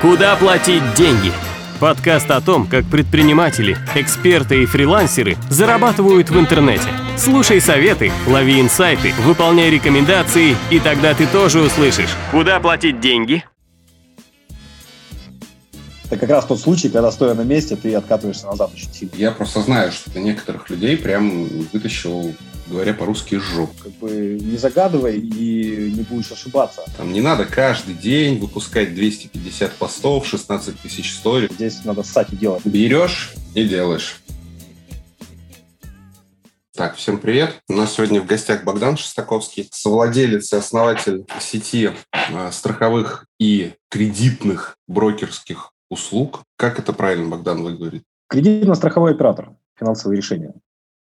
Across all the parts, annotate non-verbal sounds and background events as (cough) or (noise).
Куда платить деньги? Подкаст о том, как предприниматели, эксперты и фрилансеры зарабатывают в интернете. Слушай советы, лови инсайты, выполняй рекомендации, и тогда ты тоже услышишь, куда платить деньги. Это как раз тот случай, когда, стоя на месте, ты откатываешься назад очень сильно. Я просто знаю, что ты некоторых людей прям вытащил говоря по-русски, сжег. Как бы не загадывай и не будешь ошибаться. Там не надо каждый день выпускать 250 постов, 16 тысяч историй. Здесь надо ссать и делать. Берешь и делаешь. Так, всем привет. У нас сегодня в гостях Богдан Шестаковский, совладелец и основатель сети э, страховых и кредитных брокерских услуг. Как это правильно, Богдан, вы говорите? Кредитно-страховой оператор. Финансовые решения.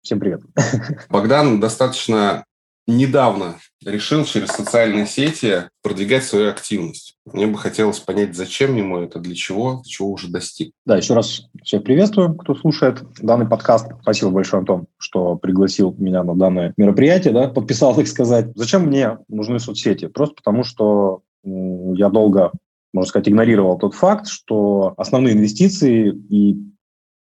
Всем привет. (laughs) Богдан достаточно недавно решил через социальные сети продвигать свою активность. Мне бы хотелось понять, зачем ему это, для чего, чего уже достиг. Да, еще раз всех приветствую, кто слушает данный подкаст. Спасибо большое, Антон, что пригласил меня на данное мероприятие, да, подписал, так сказать. Зачем мне нужны соцсети? Просто потому, что я долго, можно сказать, игнорировал тот факт, что основные инвестиции и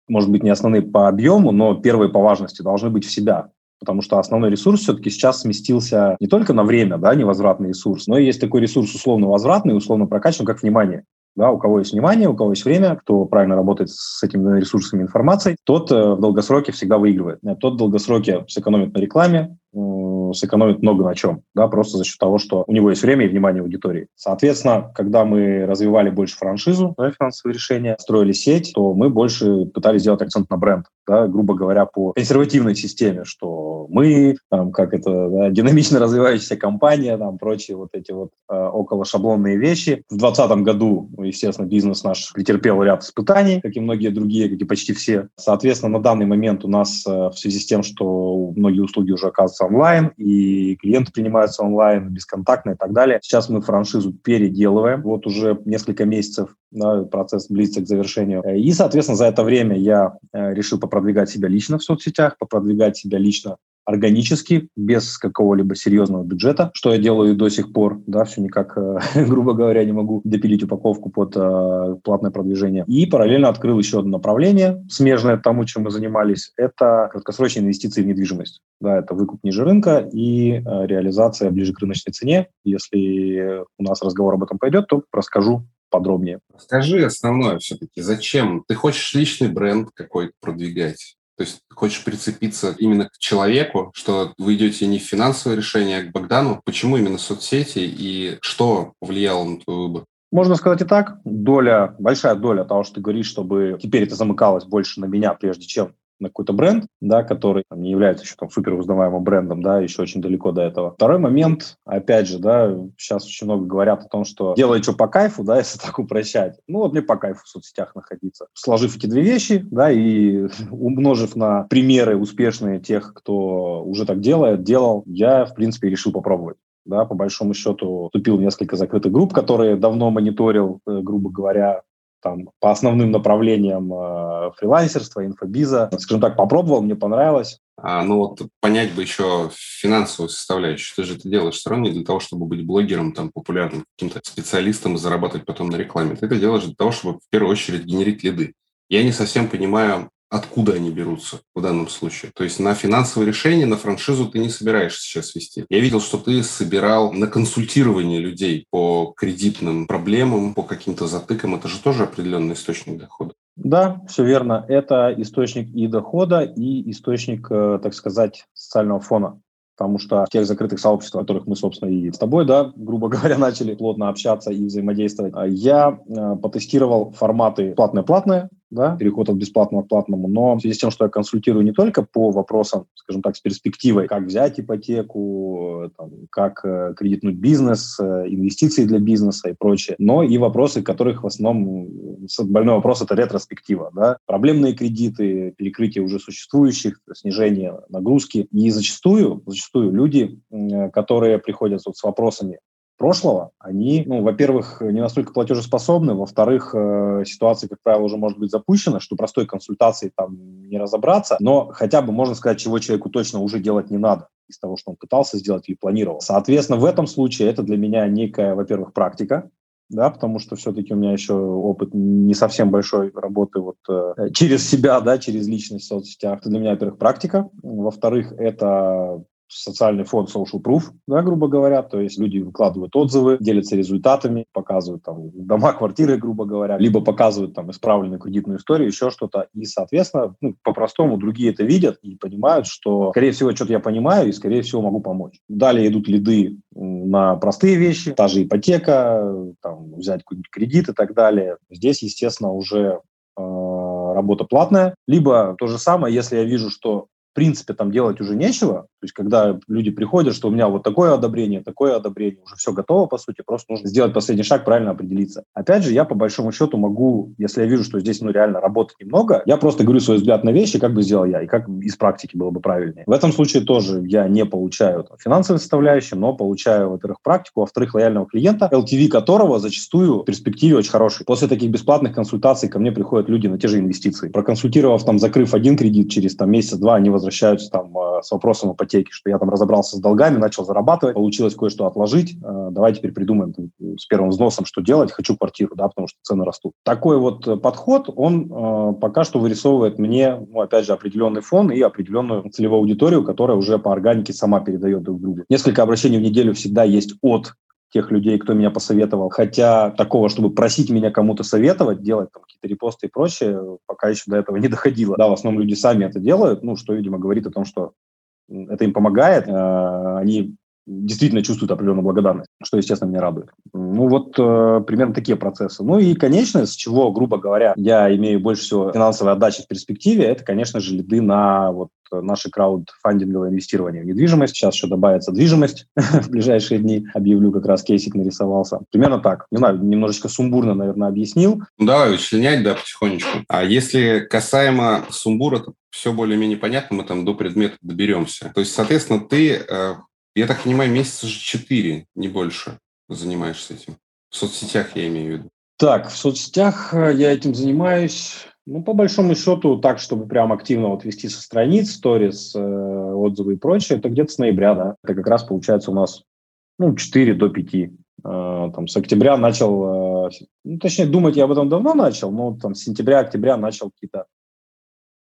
может быть, не основные по объему, но первые по важности должны быть в себя. Потому что основной ресурс все-таки сейчас сместился не только на время, да, невозвратный ресурс, но и есть такой ресурс условно возвратный, условно прокачан, как внимание. Да, у кого есть внимание, у кого есть время, кто правильно работает с этими ресурсами информации, тот э, в долгосроке всегда выигрывает. Тот в долгосроке сэкономит на рекламе, сэкономит много на чем, да, просто за счет того, что у него есть время и внимание аудитории. Соответственно, когда мы развивали больше франшизу, да, финансовые решения, строили сеть, то мы больше пытались сделать акцент на бренд, да, грубо говоря, по консервативной системе, что мы, там, как это, да, динамично развивающаяся компания, там, прочие вот эти вот э, около шаблонные вещи. В 2020 году, естественно, бизнес наш претерпел ряд испытаний, как и многие другие, как и почти все. Соответственно, на данный момент у нас э, в связи с тем, что многие услуги уже оказываются онлайн, и клиенты принимаются онлайн, бесконтактно и так далее. Сейчас мы франшизу переделываем. Вот уже несколько месяцев да, процесс близится к завершению. И, соответственно, за это время я э, решил попродвигать себя лично в соцсетях, попродвигать себя лично органически, без какого-либо серьезного бюджета, что я делаю до сих пор, да, все никак, э, (laughs) грубо говоря, не могу допилить упаковку под э, платное продвижение. И параллельно открыл еще одно направление, смежное тому, чем мы занимались, это краткосрочные инвестиции в недвижимость. Да, это выкуп ниже рынка и э, реализация ближе к рыночной цене. Если у нас разговор об этом пойдет, то расскажу подробнее. Скажи основное все-таки, зачем? Ты хочешь личный бренд какой-то продвигать? То есть хочешь прицепиться именно к человеку, что вы идете не в финансовое решение, а к Богдану. Почему именно соцсети и что повлияло на твой выбор? Можно сказать и так. Доля, большая доля того, что ты говоришь, чтобы теперь это замыкалось больше на меня, прежде чем на какой-то бренд, да, который там, не является еще там супер узнаваемым брендом, да, еще очень далеко до этого. Второй момент, опять же, да, сейчас очень много говорят о том, что делай что по кайфу, да, (laughs) если так упрощать. Ну, вот мне по кайфу в соцсетях находиться. Сложив эти две вещи, да, и (laughs) умножив на примеры успешные тех, кто уже так делает, делал, я, в принципе, решил попробовать да, по большому счету вступил в несколько закрытых групп, которые давно мониторил, э, грубо говоря, там, по основным направлениям э, фрилансерства, инфобиза. Скажем так, попробовал, мне понравилось. А, ну вот понять бы еще финансовую составляющую. Ты же это делаешь все равно не для того, чтобы быть блогером, там, популярным каким-то специалистом и зарабатывать потом на рекламе. Ты это делаешь для того, чтобы в первую очередь генерить лиды. Я не совсем понимаю, откуда они берутся в данном случае. То есть на финансовое решение, на франшизу ты не собираешься сейчас вести. Я видел, что ты собирал на консультирование людей по кредитным проблемам, по каким-то затыкам. Это же тоже определенный источник дохода. Да, все верно. Это источник и дохода, и источник, э, так сказать, социального фона потому что в тех закрытых сообществах, в которых мы, собственно, и с тобой, да, грубо (laughs) говоря, начали плотно общаться и взаимодействовать, а я э, потестировал форматы платное-платное, да, переход от бесплатного к платному, но в связи с тем, что я консультирую не только по вопросам, скажем так, с перспективой, как взять ипотеку, там, как э, кредитнуть бизнес, э, инвестиции для бизнеса и прочее, но и вопросы, которых в основном, больной вопрос – это ретроспектива, да, проблемные кредиты, перекрытие уже существующих, снижение нагрузки. И зачастую, зачастую люди, э, которые приходят вот с вопросами, прошлого, они, ну, во-первых, не настолько платежеспособны, во-вторых, э, ситуация, как правило, уже может быть запущена, что простой консультации там не разобраться, но хотя бы можно сказать, чего человеку точно уже делать не надо из того, что он пытался сделать или планировал. Соответственно, в этом случае это для меня некая, во-первых, практика, да, потому что все-таки у меня еще опыт не совсем большой работы вот э, через себя, да, через личность в соцсетях. Это для меня, во-первых, практика. Во-вторых, это социальный фонд Social Proof, да, грубо говоря, то есть люди выкладывают отзывы, делятся результатами, показывают там дома, квартиры, грубо говоря, либо показывают там исправленную кредитную историю, еще что-то, и, соответственно, ну, по-простому другие это видят и понимают, что, скорее всего, что-то я понимаю и, скорее всего, могу помочь. Далее идут лиды на простые вещи, та же ипотека, там, взять какой-нибудь кредит и так далее. Здесь, естественно, уже э, работа платная, либо то же самое, если я вижу, что принципе там делать уже нечего. То есть когда люди приходят, что у меня вот такое одобрение, такое одобрение, уже все готово, по сути, просто нужно сделать последний шаг, правильно определиться. Опять же, я по большому счету могу, если я вижу, что здесь ну, реально работы немного, я просто говорю свой взгляд на вещи, как бы сделал я, и как из практики было бы правильнее. В этом случае тоже я не получаю там, финансовой составляющей, но получаю, во-первых, практику, во-вторых, лояльного клиента, LTV которого зачастую в перспективе очень хороший. После таких бесплатных консультаций ко мне приходят люди на те же инвестиции. Проконсультировав, там, закрыв один кредит, через там, месяц-два они возвращаются там э, с вопросом ипотеки, что я там разобрался с долгами, начал зарабатывать, получилось кое-что отложить, э, давай теперь придумаем с первым взносом, что делать, хочу квартиру, да, потому что цены растут. Такой вот э, подход, он пока что вырисовывает мне, ну, опять же, определенный фон и определенную целевую аудиторию, которая уже по органике сама передает друг другу. Несколько обращений в неделю всегда есть от тех людей, кто меня посоветовал. Хотя такого, чтобы просить меня кому-то советовать, делать там какие-то репосты и прочее, пока еще до этого не (laughs) доходило. Да, в основном люди сами это делают, ну, что, видимо, говорит о том, что это им помогает. Э, они действительно чувствуют определенную благодарность, что, естественно, меня радует. Ну, вот э, примерно такие процессы. Ну и, конечно, с чего, грубо говоря, я имею больше всего финансовой отдачи в перспективе, это, конечно же, лиды на вот наше краудфандинговое инвестирование в недвижимость. Сейчас еще добавится движимость (laughs) в ближайшие дни. Объявлю, как раз кейсик нарисовался. Примерно так. Не знаю, немножечко сумбурно, наверное, объяснил. Ну, давай вычленять, да, потихонечку. А если касаемо сумбура, то все более-менее понятно, мы там до предмета доберемся. То есть, соответственно, ты э, я так понимаю, месяца же четыре, не больше, занимаешься этим. В соцсетях я имею в виду. Так, в соцсетях э, я этим занимаюсь, ну, по большому счету, так, чтобы прям активно вот вести со страниц, сторис, э, отзывы и прочее, это где-то с ноября, да. Это как раз получается у нас, ну, 4 до 5. Э, там с октября начал, э, ну, точнее, думать я об этом давно начал, но там с сентября-октября начал какие-то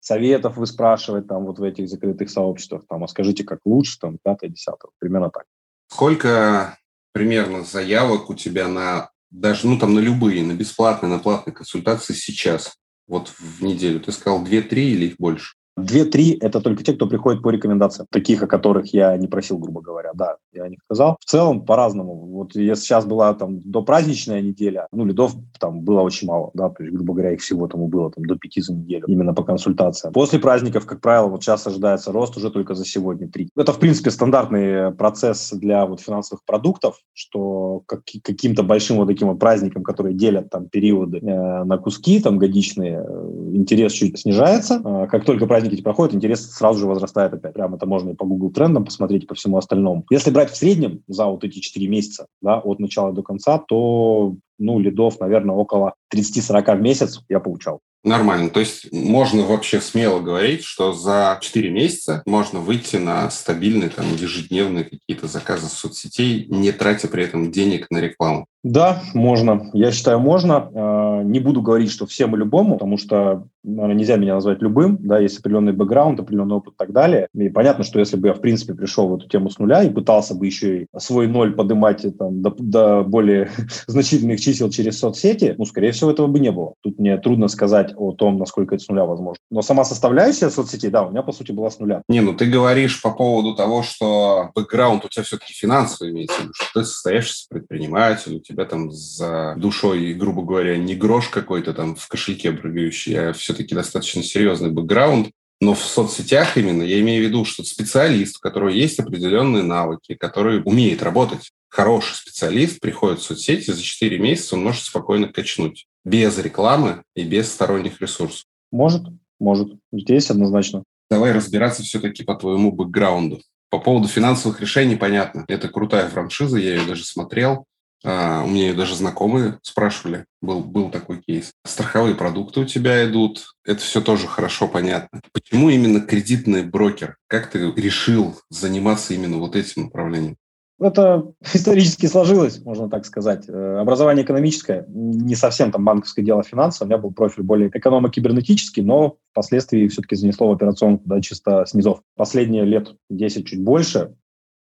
советов вы спрашивать там вот в этих закрытых сообществах, там, а скажите, как лучше, там, пятое, десятое, примерно так. Сколько примерно заявок у тебя на даже, ну, там, на любые, на бесплатные, на платные консультации сейчас, вот в неделю? Ты сказал 2-3 или их больше? Две-три – это только те, кто приходит по рекомендациям, таких, о которых я не просил, грубо говоря. Да, я о них сказал. В целом, по-разному. Вот если сейчас была там до праздничная неделя, ну, лидов там было очень мало, да, то есть, грубо говоря, их всего там было там до пяти за неделю, именно по консультациям. После праздников, как правило, вот сейчас ожидается рост уже только за сегодня три. Это, в принципе, стандартный процесс для вот финансовых продуктов, что как, каким-то большим вот таким вот праздником, которые делят там периоды э, на куски, там годичные, э, интерес чуть снижается. Э, как только праздник праздники эти проходят, интерес сразу же возрастает опять. Прямо это можно и по Google трендам посмотреть, по всему остальному. Если брать в среднем за вот эти 4 месяца, да, от начала до конца, то, ну, лидов, наверное, около 30-40 в месяц я получал. Нормально. То есть можно вообще смело говорить, что за 4 месяца можно выйти на стабильные там, ежедневные какие-то заказы соцсетей, не тратя при этом денег на рекламу. Да, можно. Я считаю, можно. А, не буду говорить, что всем и любому, потому что наверное, нельзя меня назвать любым, да, есть определенный бэкграунд, определенный опыт и так далее. И понятно, что если бы я, в принципе, пришел в эту тему с нуля и пытался бы еще и свой ноль поднимать там, до, до более (laughs) значительных чисел через соцсети, ну, скорее всего, этого бы не было. Тут мне трудно сказать о том, насколько это с нуля возможно. Но сама составляющая соцсетей, да, у меня, по сути, была с нуля. Не, ну ты говоришь по поводу того, что бэкграунд у тебя все-таки финансовый имеется в виду, что ты состоявшийся предприниматель, у тебя там за душой, грубо говоря, не грош какой-то там в кошельке прыгающий, а все-таки достаточно серьезный бэкграунд. Но в соцсетях именно я имею в виду, что специалист, у которого есть определенные навыки, который умеет работать, хороший специалист приходит в соцсети, за 4 месяца он может спокойно качнуть. Без рекламы и без сторонних ресурсов. Может, может. Здесь однозначно. Давай разбираться все-таки по твоему бэкграунду. По поводу финансовых решений понятно. Это крутая франшиза, я ее даже смотрел. А, у меня даже знакомые спрашивали, был, был такой кейс. Страховые продукты у тебя идут, это все тоже хорошо понятно. Почему именно кредитный брокер? Как ты решил заниматься именно вот этим направлением? Это исторически сложилось, можно так сказать. Э, образование экономическое, не совсем там банковское дело финансовое. У меня был профиль более экономо-кибернетический, но впоследствии все-таки занесло в операционку да, чисто снизов. Последние лет 10 чуть больше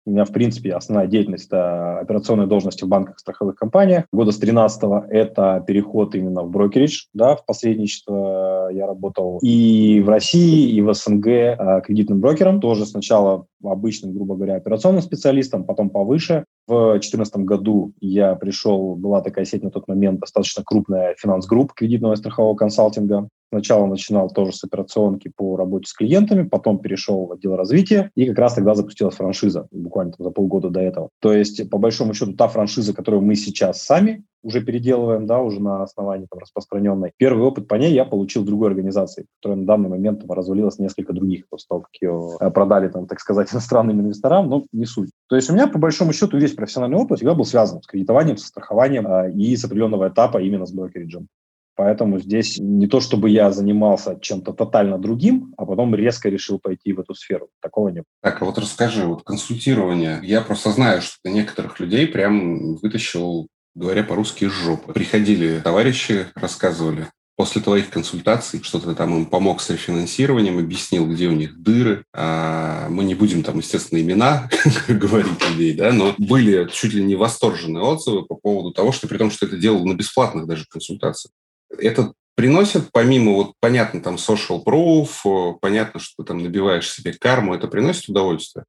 у меня, в принципе, основная деятельность – это операционные должности в банках, страховых компаниях. Года с 13 это переход именно в brokerage, да, в посредничество я работал и в России, и в СНГ а, кредитным брокером. Тоже сначала обычным, грубо говоря, операционным специалистом, потом повыше. В 2014 году я пришел, была такая сеть на тот момент достаточно крупная финанс-групп кредитного и страхового консалтинга. Сначала начинал тоже с операционки по работе с клиентами, потом перешел в отдел развития, и как раз тогда запустилась франшиза, буквально за полгода до этого. То есть, по большому счету, та франшиза, которую мы сейчас сами уже переделываем, да, уже на основании там, распространенной. Первый опыт по ней я получил в другой организации, которая на данный момент там, развалилась несколько других после того, как ее э, продали, там, так сказать, (laughs) иностранным инвесторам, но не суть. То есть у меня, по большому счету, весь профессиональный опыт всегда был связан с кредитованием, со страхованием э, и с определенного этапа именно с брокериджем. Поэтому здесь не то, чтобы я занимался чем-то тотально другим, а потом резко решил пойти в эту сферу. Такого нет. Так, а вот расскажи, вот консультирование. Я просто знаю, что некоторых людей прям вытащил, говоря по-русски, из жопы. Приходили товарищи, рассказывали, после твоих консультаций, что ты там им помог с рефинансированием, объяснил, где у них дыры. А мы не будем там, естественно, имена (laughs) говорить людей, да, но были чуть ли не восторженные отзывы по поводу того, что при том, что это делал на бесплатных даже консультациях. Это приносит, помимо, вот, понятно, там, social proof, понятно, что ты там набиваешь себе карму, это приносит удовольствие?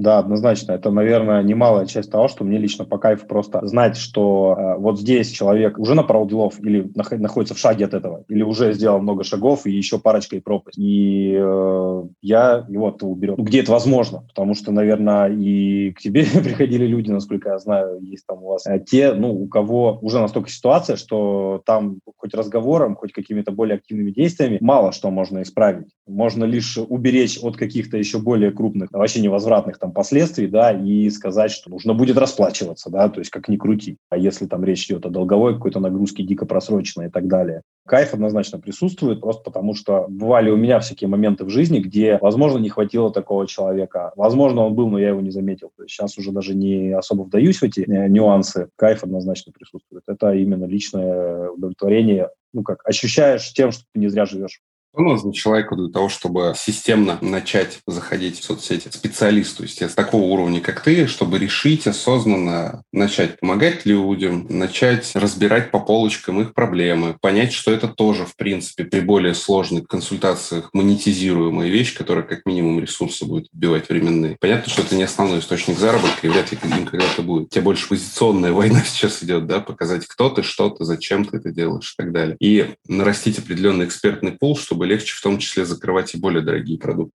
Да, однозначно. Это, наверное, немалая часть того, что мне лично по кайфу просто знать, что э, вот здесь человек уже направил делов или нах- находится в шаге от этого, или уже сделал много шагов и еще парочка и пропасть. И э, я его оттуда уберу. Ну, где это возможно? Потому что, наверное, и к тебе (laughs) приходили люди, насколько я знаю, есть там у вас э, те, ну, у кого уже настолько ситуация, что там хоть разговором, хоть какими-то более активными действиями мало что можно исправить. Можно лишь уберечь от каких-то еще более крупных, вообще невозвратных там последствий, да, и сказать, что нужно будет расплачиваться, да, то есть как ни крути. А если там речь идет о долговой какой-то нагрузке дико просроченной и так далее. Кайф однозначно присутствует, просто потому что бывали у меня всякие моменты в жизни, где, возможно, не хватило такого человека. Возможно, он был, но я его не заметил. То есть сейчас уже даже не особо вдаюсь в эти э, нюансы. Кайф однозначно присутствует. Это именно личное удовлетворение ну как, ощущаешь тем, что ты не зря живешь. Что нужно человеку для того, чтобы системно начать заходить в соцсети? Специалисту, с такого уровня, как ты, чтобы решить осознанно начать помогать людям, начать разбирать по полочкам их проблемы, понять, что это тоже, в принципе, при более сложных консультациях монетизируемая вещь, которая как минимум ресурсы будет отбивать временные. Понятно, что это не основной источник заработка, и вряд ли им когда-то будет. Тем больше позиционная (laughs) война сейчас идет, да, показать, кто ты, что ты, зачем ты это делаешь и так далее. И нарастить определенный экспертный пул, чтобы чтобы легче в том числе закрывать и более дорогие продукты.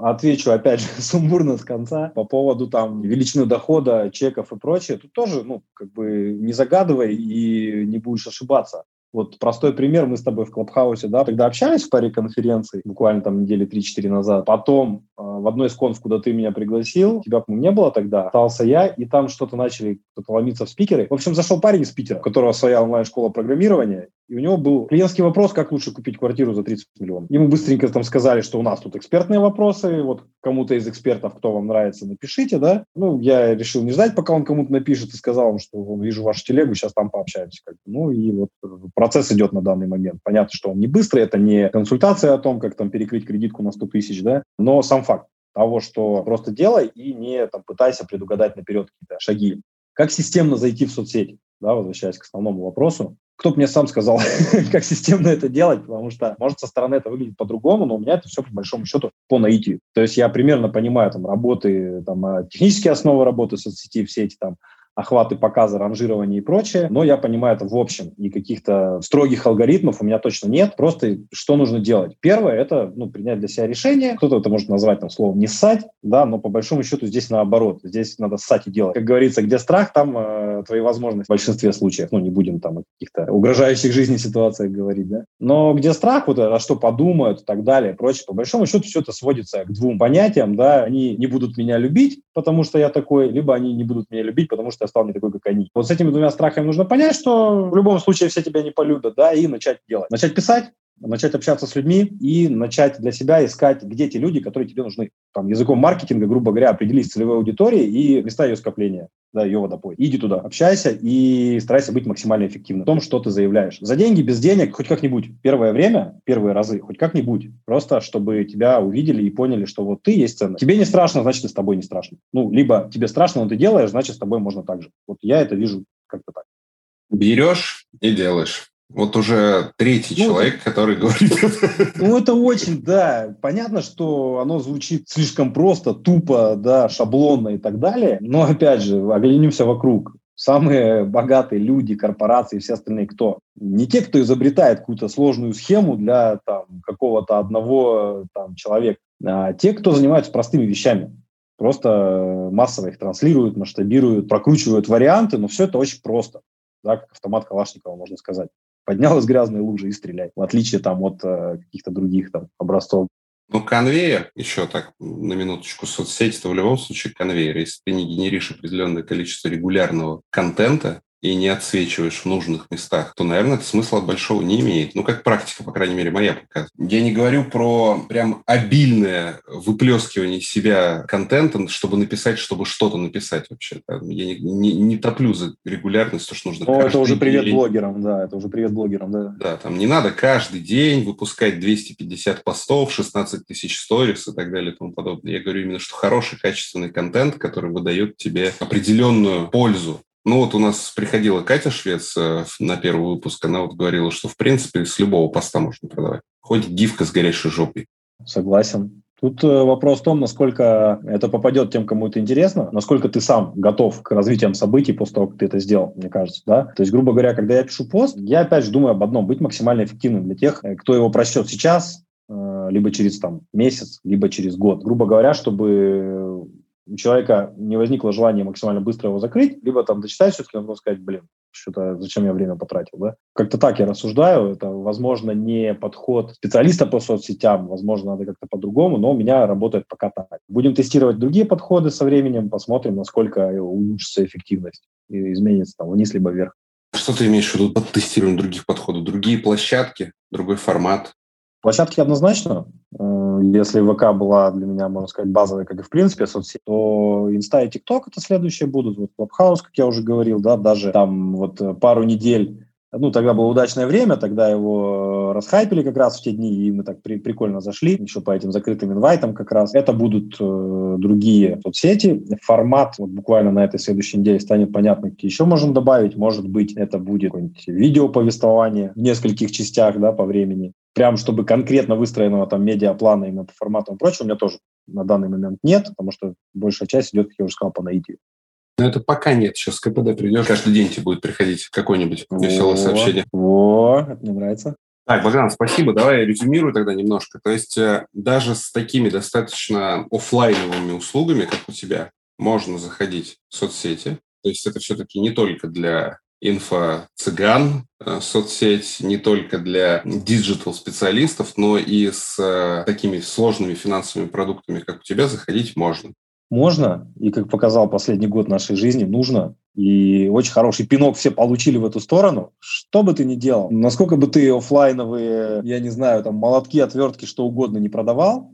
Отвечу опять же (laughs) сумбурно с конца по поводу там величины дохода, чеков и прочее. Тут тоже, ну, как бы не загадывай и не будешь ошибаться. Вот простой пример, мы с тобой в Клабхаусе, да, тогда общались в паре конференций, буквально там недели 3-4 назад. Потом э, в одной из конф, куда ты меня пригласил, тебя, по не было тогда, остался я, и там что-то начали кто-то ломиться в спикеры. В общем, зашел парень из Питера, у которого своя онлайн-школа программирования, и у него был клиентский вопрос, как лучше купить квартиру за 30 миллионов. Ему быстренько там сказали, что у нас тут экспертные вопросы, вот кому-то из экспертов, кто вам нравится, напишите, да. Ну, я решил не ждать, пока он кому-то напишет, и сказал вам, что вижу вашу телегу, сейчас там пообщаемся. Как бы. Ну, и вот процесс идет на данный момент. Понятно, что он не быстрый, это не консультация о том, как там перекрыть кредитку на 100 тысяч, да, но сам факт того, что просто делай и не там, пытайся предугадать наперед какие-то шаги. Как системно зайти в соцсети? Да, возвращаясь к основному вопросу, кто мне сам сказал, (laughs) как системно это делать, потому что, может, со стороны это выглядит по-другому, но у меня это все, по большому счету, по наитию. То есть я примерно понимаю там работы, там, а, технические основы работы соцсети, все эти там охваты, показы, ранжирование и прочее, но я понимаю это в общем, и каких-то строгих алгоритмов у меня точно нет. Просто что нужно делать? Первое – это ну, принять для себя решение. Кто-то это может назвать там словом «не ссать», да, но по большому счету здесь наоборот. Здесь надо ссать и делать. Как говорится, где страх, там э, твои возможности в большинстве случаев. Ну, не будем там о каких-то угрожающих жизни ситуациях говорить, да. Но где страх, вот а что подумают и так далее, прочее, по большому счету все это сводится к двум понятиям, да, они не будут меня любить, потому что я такой, либо они не будут меня любить, потому что я стал не такой, как они. Вот с этими двумя страхами нужно понять, что в любом случае все тебя не полюбят, да, и начать делать. Начать писать, начать общаться с людьми и начать для себя искать, где те люди, которые тебе нужны. Там, языком маркетинга, грубо говоря, определись целевой аудиторией и места ее скопления да, ее водопой. Иди туда, общайся и старайся быть максимально эффективным в том, что ты заявляешь. За деньги, без денег, хоть как-нибудь. Первое время, первые разы, хоть как-нибудь. Просто, чтобы тебя увидели и поняли, что вот ты есть ценность. Тебе не страшно, значит, и с тобой не страшно. Ну, либо тебе страшно, но ты делаешь, значит, с тобой можно так же. Вот я это вижу как-то так. Берешь и делаешь. Вот уже третий ну, человек, который говорит (laughs) Ну, это очень, да. Понятно, что оно звучит слишком просто, тупо, да, шаблонно и так далее. Но, опять же, оглянемся вокруг. Самые богатые люди, корпорации и все остальные кто? Не те, кто изобретает какую-то сложную схему для там, какого-то одного там, человека, а те, кто занимаются простыми вещами. Просто массово их транслируют, масштабируют, прокручивают варианты, но все это очень просто да, как автомат Калашникова, можно сказать поднял из грязной лужи и стреляй, в отличие там от э, каких-то других там образцов. Ну, конвейер, еще так, на минуточку, соцсети, это в любом случае конвейер. Если ты не генеришь определенное количество регулярного контента, и не отсвечиваешь в нужных местах, то, наверное, это смысла большого не имеет. Ну, как практика, по крайней мере, моя показывает. Я не говорю про прям обильное выплескивание себя контента, чтобы написать, чтобы что-то написать вообще. Я не, не, не топлю за регулярность, то, что нужно Ну, это уже привет день. блогерам, да, это уже привет блогерам, да. Да, там не надо каждый день выпускать 250 постов, 16 тысяч сторис и так далее и тому подобное. Я говорю именно, что хороший, качественный контент, который выдает тебе определенную пользу ну вот у нас приходила Катя Швец э, на первый выпуск, она вот говорила, что в принципе с любого поста можно продавать. Хоть гифка с горящей жопой. Согласен. Тут э, вопрос в том, насколько это попадет тем, кому это интересно, насколько ты сам готов к развитиям событий после того, как ты это сделал, мне кажется, да. То есть, грубо говоря, когда я пишу пост, я опять же думаю об одном, быть максимально эффективным для тех, э, кто его прочтет сейчас, либо через там месяц, либо через год. Грубо говоря, чтобы у человека не возникло желания максимально быстро его закрыть, либо там дочитать все-таки, он сказать, блин, что-то зачем я время потратил, да? Как-то так я рассуждаю, это, возможно, не подход специалиста по соцсетям, возможно, надо как-то по-другому, но у меня работает пока так. Будем тестировать другие подходы со временем, посмотрим, насколько улучшится эффективность и изменится там вниз либо вверх. Что ты имеешь в виду под тестированием других подходов? Другие площадки, другой формат? Площадки однозначно. Э, если ВК была для меня, можно сказать, базовой, как и в принципе соцсеть, то Инста и ТикТок это следующие будут. Вот Clubhouse, как я уже говорил, да, даже там вот пару недель ну, тогда было удачное время, тогда его расхайпили как раз в те дни, и мы так при, прикольно зашли, еще по этим закрытым инвайтам как раз. Это будут э, другие соцсети. Формат вот буквально на этой следующей неделе станет понятно, какие еще можем добавить. Может быть, это будет какое-нибудь видеоповествование в нескольких частях, да, по времени. Прям, чтобы конкретно выстроенного там медиаплана именно по формату и прочему, у меня тоже на данный момент нет, потому что большая часть идет, как я уже сказал, по наитию. Но это пока нет. Сейчас КПД придет, каждый день тебе будет приходить какое-нибудь веселое сообщение. Во, это мне нравится. Так, Богдан, спасибо. Давай я резюмирую тогда немножко. То есть э, даже с такими достаточно офлайновыми услугами, как у тебя, можно заходить в соцсети. То есть это все-таки не только для инфо-цыган э, соцсеть, не только для digital -специалистов, но и с э, такими сложными финансовыми продуктами, как у тебя, заходить можно. Можно, и как показал последний год нашей жизни, нужно. И очень хороший пинок все получили в эту сторону. Что бы ты ни делал, насколько бы ты офлайновые, я не знаю, там молотки, отвертки, что угодно не продавал,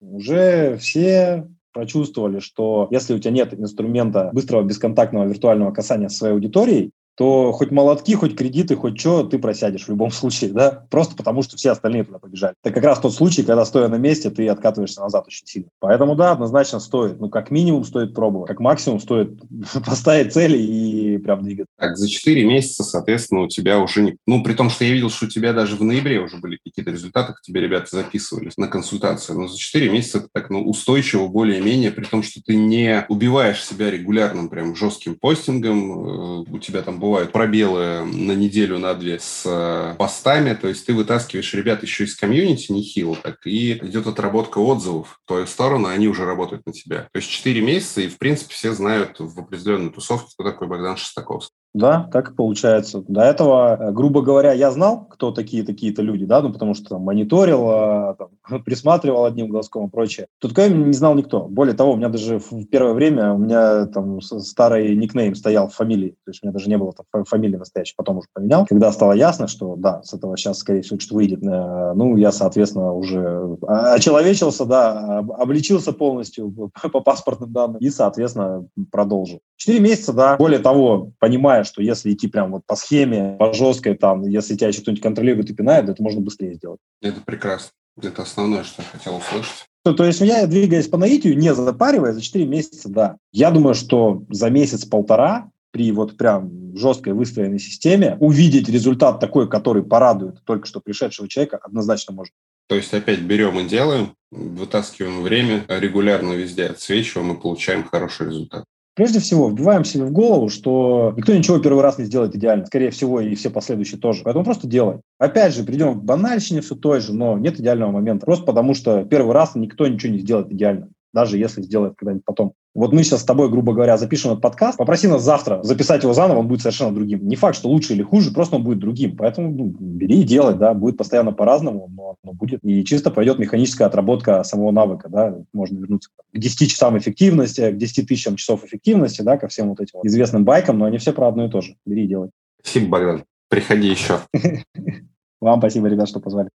уже все прочувствовали, что если у тебя нет инструмента быстрого бесконтактного виртуального касания со своей аудиторией, то хоть молотки, хоть кредиты, хоть что, ты просядешь в любом (laughs) случае, да, просто потому что все остальные туда побежали. Это как раз тот случай, когда, стоя на месте, ты откатываешься назад очень сильно. Поэтому, да, однозначно стоит. Ну, как минимум стоит пробовать, как максимум стоит (laughs) поставить цели и прям двигаться. Так, за 4 месяца, соответственно, у тебя уже не... Ну, при том, что я видел, что у тебя даже в ноябре уже были какие-то результаты, к тебе ребята записывались на консультацию, но за 4 месяца так, ну, устойчиво более-менее, при том, что ты не убиваешь себя регулярным прям жестким постингом, э, у тебя там бывают пробелы на неделю, на две с э, постами, то есть ты вытаскиваешь ребят еще из комьюнити нехило, так и идет отработка отзывов в твою сторону, они уже работают на тебя. То есть 4 месяца, и в принципе все знают в определенной тусовке, кто такой Богдан Шестаковский. Да, так и получается. До этого, э, грубо говоря, я знал, кто такие такие-то люди, да, ну потому что там, мониторил, а, там, (laughs) присматривал одним глазком и прочее. Тут не знал никто. Более того, у меня даже в первое время у меня там старый никнейм стоял в фамилии, то есть у меня даже не было там фамилии настоящей, потом уже поменял. Когда стало ясно, что да, с этого сейчас, скорее всего, что выйдет, э, ну, я, соответственно, уже очеловечился, да, обличился полностью (laughs) по паспортным данным и, соответственно, продолжил. Четыре месяца, да. Более того, понимая, что если идти прям вот по схеме, по жесткой, там, если тебя еще кто-нибудь контролирует и пинает, это можно быстрее сделать. Это прекрасно. Это основное, что я хотел услышать. То, то есть я, двигаясь по наитию, не запаривая, за 4 месяца, да. Я думаю, что за месяц-полтора при вот прям жесткой выстроенной системе увидеть результат такой, который порадует только что пришедшего человека, однозначно можно. То есть опять берем и делаем, вытаскиваем время, регулярно везде отсвечиваем и получаем хороший результат. Прежде всего, вбиваем себе в голову, что никто ничего первый раз не сделает идеально. Скорее всего, и все последующие тоже. Поэтому просто делай. Опять же, придем к банальщине все той же, но нет идеального момента. Просто потому, что первый раз никто ничего не сделает идеально даже если сделает когда-нибудь потом. Вот мы сейчас с тобой, грубо говоря, запишем этот подкаст, попроси нас завтра записать его заново, он будет совершенно другим. Не факт, что лучше или хуже, просто он будет другим. Поэтому ну, бери и делай, да, будет постоянно по-разному, но, но будет. И чисто пойдет механическая отработка самого навыка, да, можно вернуться к 10 часам эффективности, к 10 тысячам часов эффективности, да, ко всем вот этим вот известным байкам, но они все про одно и то же. Бери и делай. Спасибо, Богдан. Приходи еще. (laughs) Вам спасибо, ребят, что позвали.